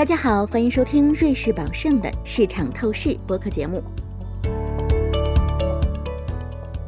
大家好，欢迎收听瑞士宝盛的市场透视播客节目。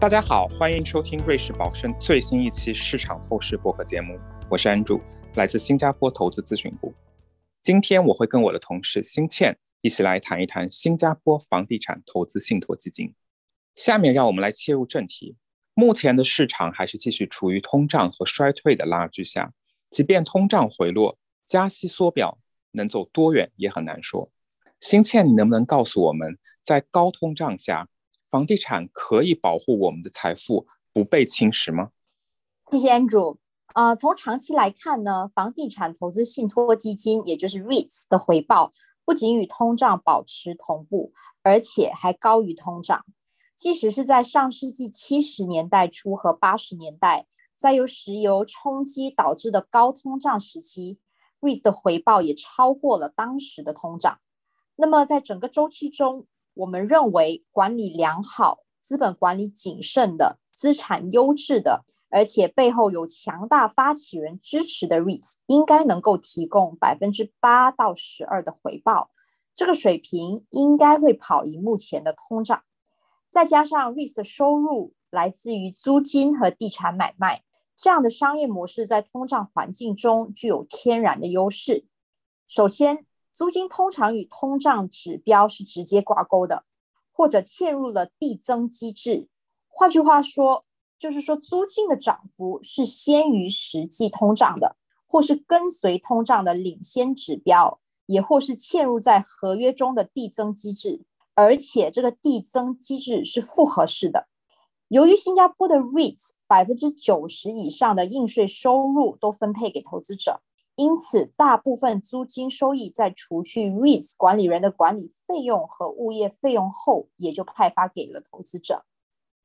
大家好，欢迎收听瑞士宝盛最新一期市场透视播客节目。我是安柱，来自新加坡投资咨询部。今天我会跟我的同事辛倩一起来谈一谈新加坡房地产投资信托基金。下面让我们来切入正题。目前的市场还是继续处于通胀和衰退的拉锯下，即便通胀回落，加息缩表。能走多远也很难说。新倩，你能不能告诉我们，在高通胀下，房地产可以保护我们的财富不被侵蚀吗？谢谢 Andrew。呃，从长期来看呢，房地产投资信托基金，也就是 REITs 的回报不仅与通胀保持同步，而且还高于通胀。即使是在上世纪七十年代初和八十年代，在由石油冲击导致的高通胀时期。REITs 的回报也超过了当时的通胀。那么，在整个周期中，我们认为管理良好、资本管理谨慎的、资产优质的，而且背后有强大发起人支持的 REITs，应该能够提供百分之八到十二的回报。这个水平应该会跑赢目前的通胀。再加上 REITs 的收入来自于租金和地产买卖。这样的商业模式在通胀环境中具有天然的优势。首先，租金通常与通胀指标是直接挂钩的，或者嵌入了递增机制。换句话说，就是说租金的涨幅是先于实际通胀的，或是跟随通胀的领先指标，也或是嵌入在合约中的递增机制，而且这个递增机制是复合式的。由于新加坡的 REITs 百分之九十以上的应税收入都分配给投资者，因此大部分租金收益在除去 REITs 管理人的管理费用和物业费用后，也就派发给了投资者。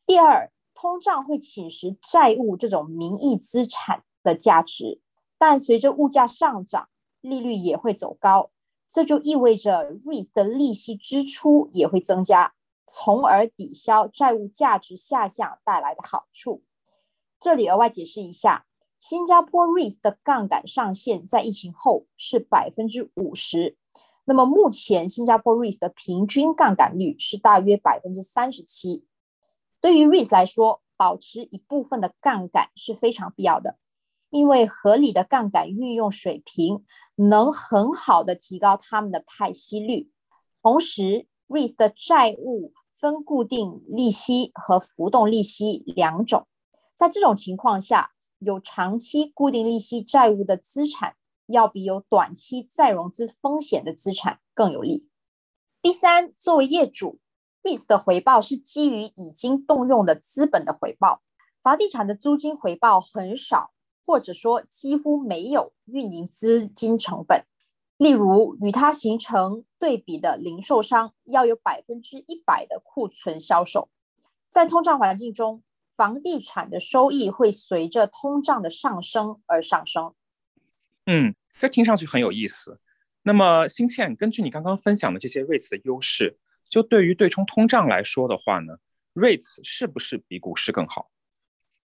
第二，通胀会侵蚀债务这种名义资产的价值，但随着物价上涨，利率也会走高，这就意味着 REITs 的利息支出也会增加。从而抵消债务价值下降带来的好处。这里额外解释一下，新加坡 REITs 的杠杆上限在疫情后是百分之五十。那么目前新加坡 REITs 的平均杠杆率是大约百分之三十七。对于 REITs 来说，保持一部分的杠杆是非常必要的，因为合理的杠杆运用水平能很好的提高他们的派息率，同时。REITs 的债务分固定利息和浮动利息两种，在这种情况下，有长期固定利息债务的资产要比有短期再融资风险的资产更有利。第三，作为业主，REITs 的回报是基于已经动用的资本的回报，房地产的租金回报很少，或者说几乎没有运营资金成本。例如，与它形成对比的零售商要有百分之一百的库存销售，在通胀环境中，房地产的收益会随着通胀的上升而上升。嗯，这听上去很有意思。那么，新倩，根据你刚刚分享的这些 REITs 的优势，就对于对冲通胀来说的话呢，REITs 是不是比股市更好？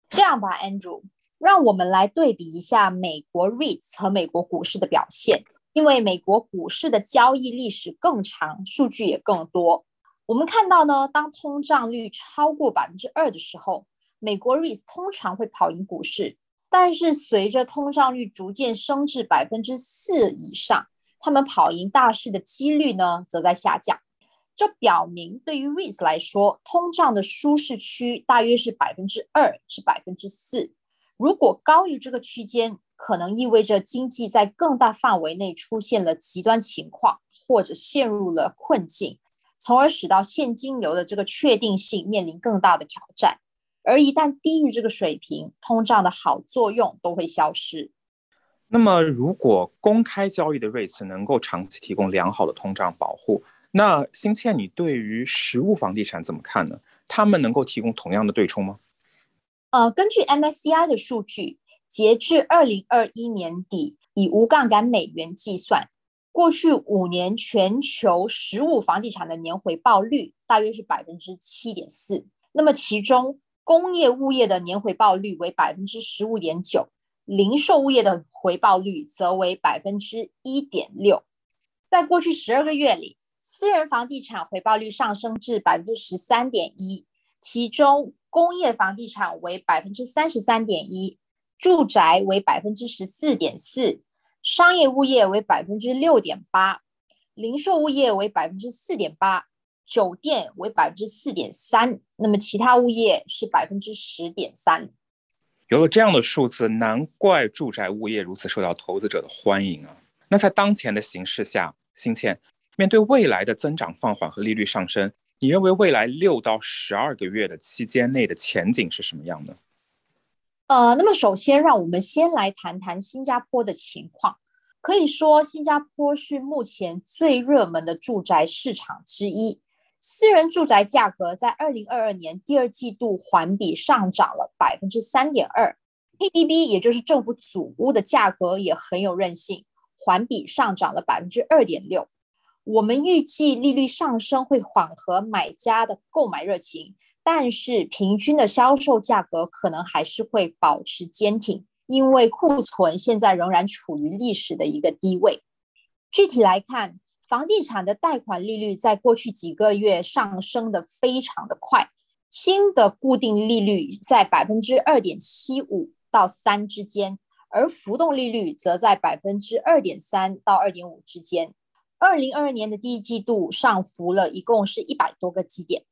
这样吧，Andrew，让我们来对比一下美国 REITs 和美国股市的表现。因为美国股市的交易历史更长，数据也更多。我们看到呢，当通胀率超过百分之二的时候，美国 REITs 通常会跑赢股市。但是随着通胀率逐渐升至百分之四以上，他们跑赢大市的几率呢，则在下降。这表明，对于 REITs 来说，通胀的舒适区大约是百分之二至百分之四。如果高于这个区间，可能意味着经济在更大范围内出现了极端情况，或者陷入了困境，从而使到现金流的这个确定性面临更大的挑战。而一旦低于这个水平，通胀的好作用都会消失。那么，如果公开交易的 REITs 能够长期提供良好的通胀保护，那新倩，你对于实物房地产怎么看呢？他们能够提供同样的对冲吗？呃，根据 MSCI 的数据。截至二零二一年底，以无杠杆美元计算，过去五年全球实物房地产的年回报率大约是百分之七点四。那么其中，工业物业的年回报率为百分之十五点九，零售物业的回报率则为百分之一点六。在过去十二个月里，私人房地产回报率上升至百分之十三点一，其中工业房地产为百分之三十三点一，住宅为百分之十四点四，商业物业为百分之六点八，零售物业为百分之四点八。酒店为百分之四点三，那么其他物业是百分之十点三。有了这样的数字，难怪住宅物业如此受到投资者的欢迎啊！那在当前的形势下，新倩面对未来的增长放缓和利率上升，你认为未来六到十二个月的期间内的前景是什么样的？呃，那么首先让我们先来谈谈新加坡的情况。可以说，新加坡是目前最热门的住宅市场之一。私人住宅价格在二零二二年第二季度环比上涨了百分之三点二，PDB 也就是政府组屋的价格也很有韧性，环比上涨了百分之二点六。我们预计利率上升会缓和买家的购买热情，但是平均的销售价格可能还是会保持坚挺，因为库存现在仍然处于历史的一个低位。具体来看。房地产的贷款利率在过去几个月上升的非常的快，新的固定利率在百分之二点七五到三之间，而浮动利率则在百分之二点三到二点五之间。二零二二年的第一季度上浮了一共是一百多个基点。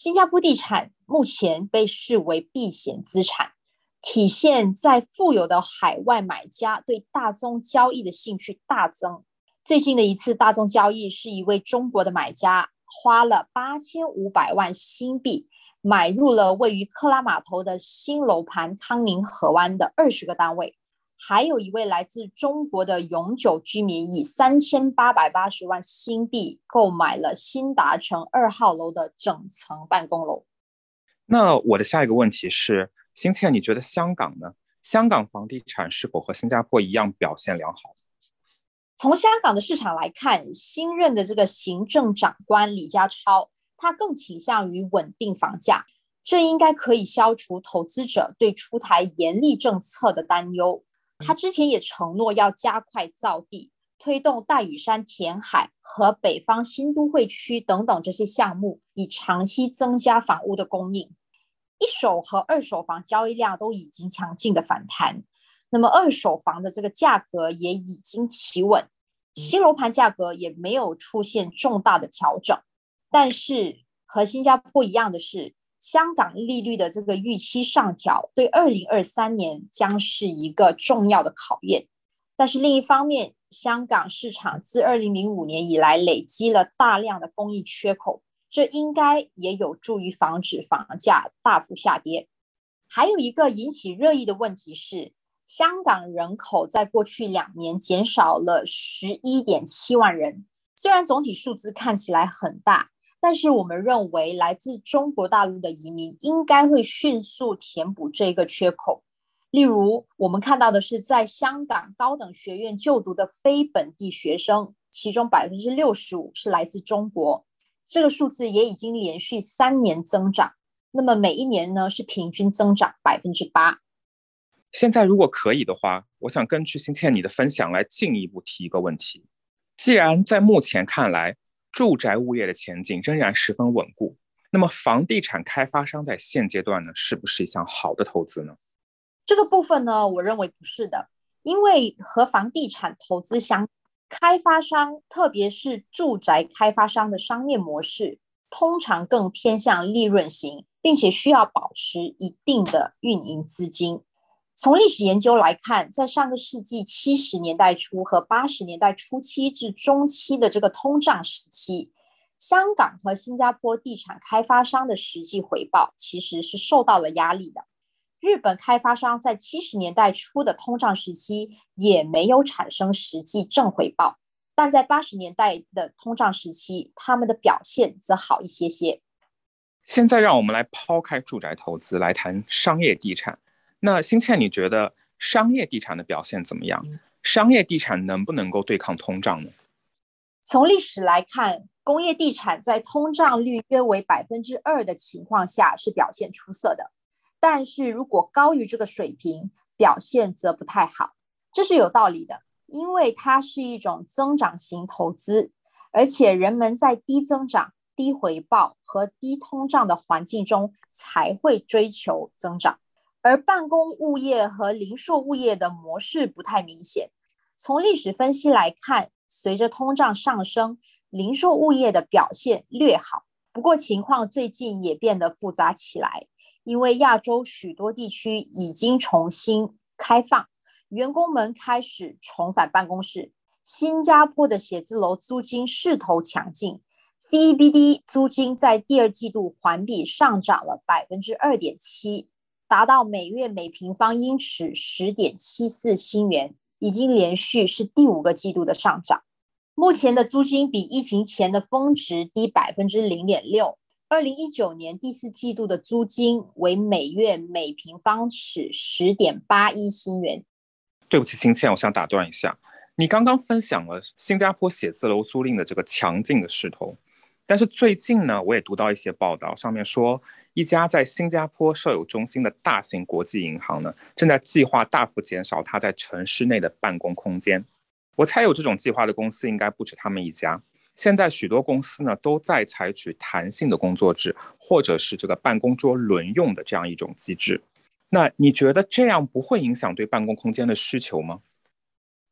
新加坡地产目前被视为避险资产，体现在富有的海外买家对大宗交易的兴趣大增。最近的一次大宗交易，是一位中国的买家花了八千五百万新币买入了位于克拉码头的新楼盘康宁河湾的二十个单位，还有一位来自中国的永久居民以三千八百八十万新币购买了新达城二号楼的整层办公楼。那我的下一个问题是，新倩，你觉得香港呢？香港房地产是否和新加坡一样表现良好？从香港的市场来看，新任的这个行政长官李家超，他更倾向于稳定房价，这应该可以消除投资者对出台严厉政策的担忧。他之前也承诺要加快造地，推动大屿山填海和北方新都会区等等这些项目，以长期增加房屋的供应。一手和二手房交易量都已经强劲的反弹。那么二手房的这个价格也已经企稳，新楼盘价格也没有出现重大的调整。但是和新加坡一样的是，香港利率的这个预期上调，对二零二三年将是一个重要的考验。但是另一方面，香港市场自二零零五年以来累积了大量的供应缺口，这应该也有助于防止房价大幅下跌。还有一个引起热议的问题是。香港人口在过去两年减少了十一点七万人，虽然总体数字看起来很大，但是我们认为来自中国大陆的移民应该会迅速填补这个缺口。例如，我们看到的是，在香港高等学院就读的非本地学生，其中百分之六十五是来自中国，这个数字也已经连续三年增长。那么每一年呢，是平均增长百分之八。现在如果可以的话，我想根据新倩你的分享来进一步提一个问题：既然在目前看来，住宅物业的前景仍然十分稳固，那么房地产开发商在现阶段呢，是不是一项好的投资呢？这个部分呢，我认为不是的，因为和房地产投资相，开发商特别是住宅开发商的商业模式，通常更偏向利润型，并且需要保持一定的运营资金。从历史研究来看，在上个世纪七十年代初和八十年代初期至中期的这个通胀时期，香港和新加坡地产开发商的实际回报其实是受到了压力的。日本开发商在七十年代初的通胀时期也没有产生实际正回报，但在八十年代的通胀时期，他们的表现则好一些些。现在让我们来抛开住宅投资，来谈商业地产。那新倩，你觉得商业地产的表现怎么样？商业地产能不能够对抗通胀呢？从历史来看，工业地产在通胀率约为百分之二的情况下是表现出色的，但是如果高于这个水平，表现则不太好。这是有道理的，因为它是一种增长型投资，而且人们在低增长、低回报和低通胀的环境中才会追求增长。而办公物业和零售物业的模式不太明显。从历史分析来看，随着通胀上升，零售物业的表现略好。不过情况最近也变得复杂起来，因为亚洲许多地区已经重新开放，员工们开始重返办公室。新加坡的写字楼租金势头强劲，CBD 租金在第二季度环比上涨了百分之二点七。达到每月每平方英尺十点七四新元，已经连续是第五个季度的上涨。目前的租金比疫情前的峰值低百分之零点六。二零一九年第四季度的租金为每月每平方尺十点八一新元。对不起，新倩，我想打断一下，你刚刚分享了新加坡写字楼租赁的这个强劲的势头。但是最近呢，我也读到一些报道，上面说一家在新加坡设有中心的大型国际银行呢，正在计划大幅减少它在城市内的办公空间。我猜有这种计划的公司应该不止他们一家。现在许多公司呢都在采取弹性的工作制，或者是这个办公桌轮用的这样一种机制。那你觉得这样不会影响对办公空间的需求吗？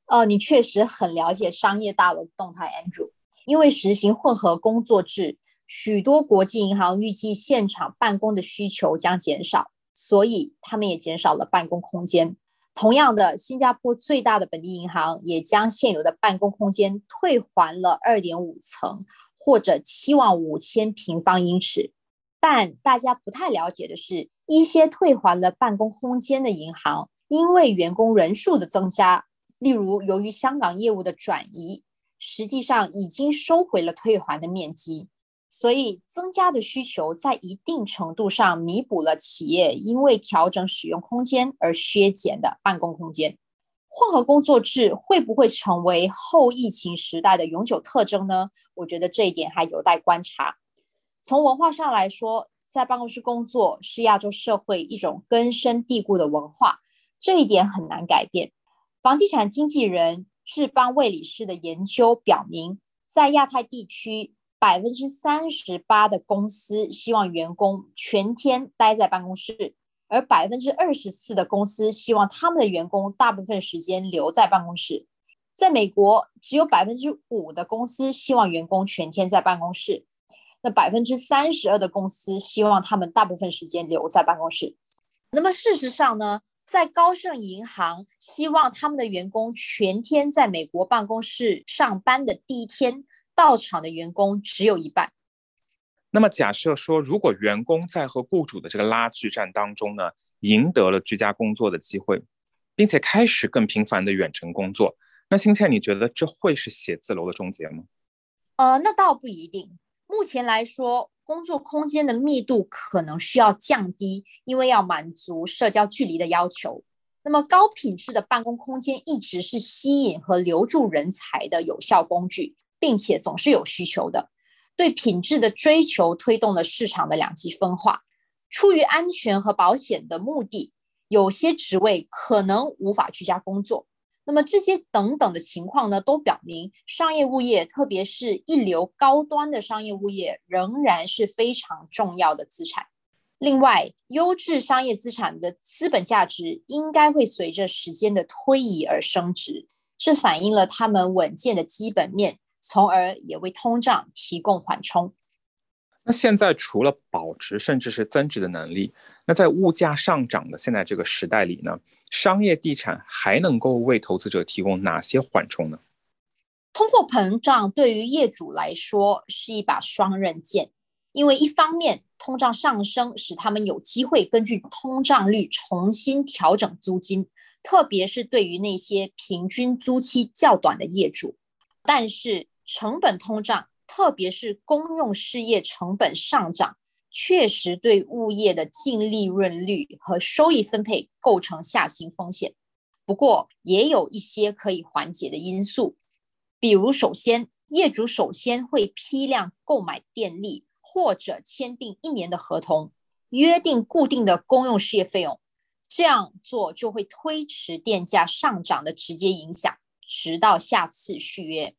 哦，你确实很了解商业大楼动态，Andrew。因为实行混合工作制，许多国际银行预计现场办公的需求将减少，所以他们也减少了办公空间。同样的，新加坡最大的本地银行也将现有的办公空间退还了二点五层，或者七万五千平方英尺。但大家不太了解的是，一些退还了办公空间的银行，因为员工人数的增加，例如由于香港业务的转移。实际上已经收回了退还的面积，所以增加的需求在一定程度上弥补了企业因为调整使用空间而削减的办公空间。混合工作制会不会成为后疫情时代的永久特征呢？我觉得这一点还有待观察。从文化上来说，在办公室工作是亚洲社会一种根深蒂固的文化，这一点很难改变。房地产经纪人。智邦魏理事的研究表明，在亚太地区，百分之三十八的公司希望员工全天待在办公室，而百分之二十四的公司希望他们的员工大部分时间留在办公室。在美国，只有百分之五的公司希望员工全天在办公室，那百分之三十二的公司希望他们大部分时间留在办公室。那么事实上呢？在高盛银行希望他们的员工全天在美国办公室上班的第一天到场的员工只有一半。那么假设说，如果员工在和雇主的这个拉锯战当中呢，赢得了居家工作的机会，并且开始更频繁的远程工作，那新倩，你觉得这会是写字楼的终结吗？呃，那倒不一定。目前来说。工作空间的密度可能需要降低，因为要满足社交距离的要求。那么，高品质的办公空间一直是吸引和留住人才的有效工具，并且总是有需求的。对品质的追求推动了市场的两极分化。出于安全和保险的目的，有些职位可能无法居家工作。那么这些等等的情况呢，都表明商业物业，特别是一流高端的商业物业，仍然是非常重要的资产。另外，优质商业资产的资本价值应该会随着时间的推移而升值，这反映了他们稳健的基本面，从而也为通胀提供缓冲。那现在除了保值甚至是增值的能力，那在物价上涨的现在这个时代里呢？商业地产还能够为投资者提供哪些缓冲呢？通货膨胀对于业主来说是一把双刃剑，因为一方面通胀上升使他们有机会根据通胀率重新调整租金，特别是对于那些平均租期较短的业主；但是成本通胀，特别是公用事业成本上涨。确实对物业的净利润率和收益分配构成下行风险，不过也有一些可以缓解的因素，比如首先，业主首先会批量购买电力，或者签订一年的合同，约定固定的公用事业费用，这样做就会推迟电价上涨的直接影响，直到下次续约。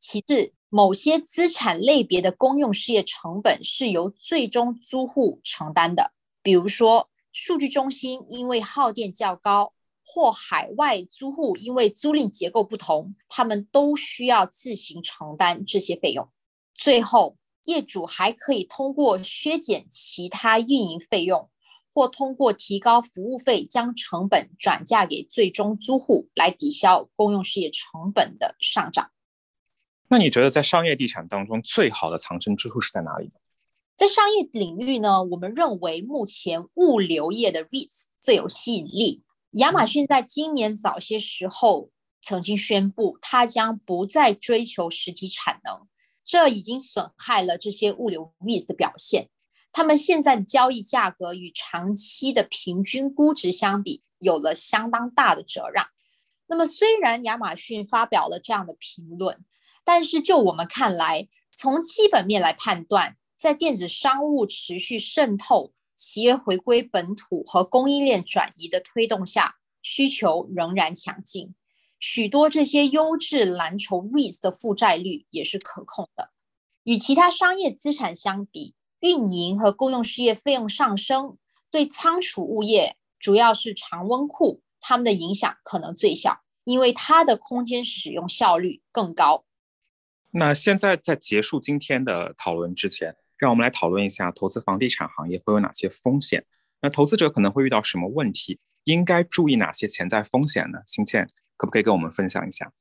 其次，某些资产类别的公用事业成本是由最终租户承担的，比如说数据中心因为耗电较高，或海外租户因为租赁结构不同，他们都需要自行承担这些费用。最后，业主还可以通过削减其他运营费用，或通过提高服务费将成本转嫁给最终租户，来抵消公用事业成本的上涨。那你觉得在商业地产当中最好的藏身之处是在哪里呢？在商业领域呢，我们认为目前物流业的 REITs 最有吸引力。亚马逊在今年早些时候曾经宣布，它将不再追求实体产能，这已经损害了这些物流 REITs 的表现。他们现在的交易价格与长期的平均估值相比，有了相当大的折让。那么，虽然亚马逊发表了这样的评论。但是，就我们看来，从基本面来判断，在电子商务持续渗透、企业回归本土和供应链转移的推动下，需求仍然强劲。许多这些优质蓝筹 REITs 的负债率也是可控的。与其他商业资产相比，运营和公用事业费用上升，对仓储物业，主要是常温库，它们的影响可能最小，因为它的空间使用效率更高。那现在在结束今天的讨论之前，让我们来讨论一下投资房地产行业会有哪些风险？那投资者可能会遇到什么问题？应该注意哪些潜在风险呢？新倩可不可以跟我们分享一下？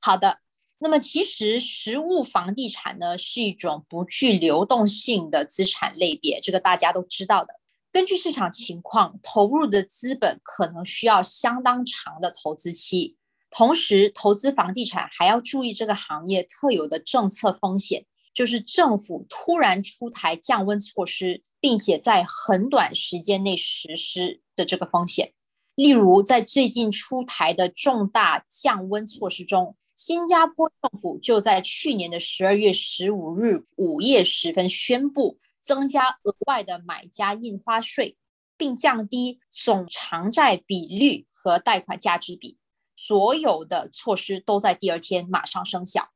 好的，那么其实实物房地产呢是一种不具流动性的资产类别，这个大家都知道的。根据市场情况，投入的资本可能需要相当长的投资期。同时，投资房地产还要注意这个行业特有的政策风险，就是政府突然出台降温措施，并且在很短时间内实施的这个风险。例如，在最近出台的重大降温措施中，新加坡政府就在去年的十二月十五日午夜时分宣布增加额外的买家印花税，并降低总偿债比率和贷款价值比。所有的措施都在第二天马上生效，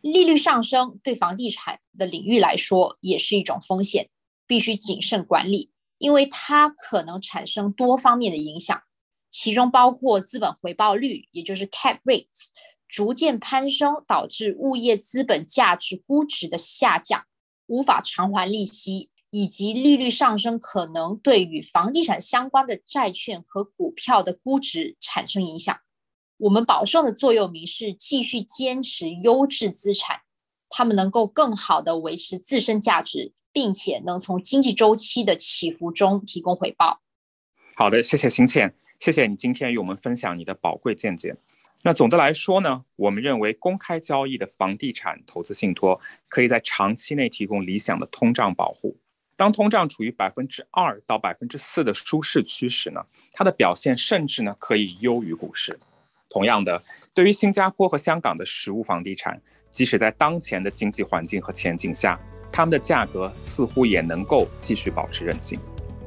利率上升对房地产的领域来说也是一种风险，必须谨慎管理，因为它可能产生多方面的影响，其中包括资本回报率，也就是 cap rates 逐渐攀升，导致物业资本价值估值的下降，无法偿还利息，以及利率上升可能对与房地产相关的债券和股票的估值产生影响。我们保盛的座右铭是继续坚持优质资产，他们能够更好的维持自身价值，并且能从经济周期的起伏中提供回报。好的，谢谢新倩，谢谢你今天与我们分享你的宝贵见解。那总的来说呢，我们认为公开交易的房地产投资信托可以在长期内提供理想的通胀保护。当通胀处于百分之二到百分之四的舒适区时呢，它的表现甚至呢可以优于股市。同样的，对于新加坡和香港的实物房地产，即使在当前的经济环境和前景下，它们的价格似乎也能够继续保持韧性。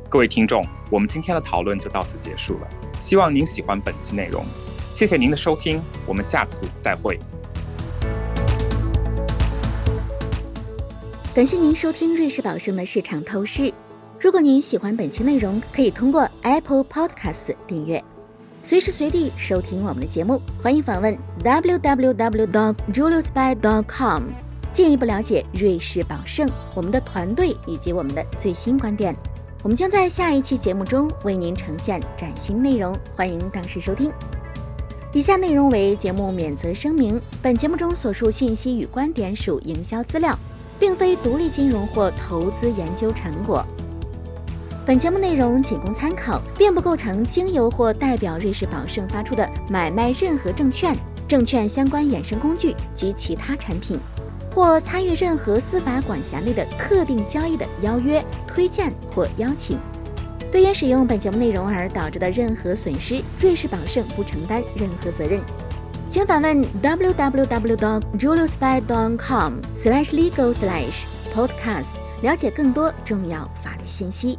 各位听众，我们今天的讨论就到此结束了。希望您喜欢本期内容，谢谢您的收听，我们下次再会。感谢您收听瑞士宝盛的市场透视。如果您喜欢本期内容，可以通过 Apple Podcast 订阅。随时随地收听我们的节目，欢迎访问 www.juliusby.com，进一步了解瑞士宝盛、我们的团队以及我们的最新观点。我们将在下一期节目中为您呈现崭新内容，欢迎当时收听。以下内容为节目免责声明：本节目中所述信息与观点属营销资料，并非独立金融或投资研究成果。本节目内容仅供参考，并不构成经由或代表瑞士宝盛发出的买卖任何证券、证券相关衍生工具及其他产品，或参与任何司法管辖内的特定交易的邀约、推荐或邀请。对因使用本节目内容而导致的任何损失，瑞士宝盛不承担任何责任。请访问 www.juliusby.com/legal/podcast，了解更多重要法律信息。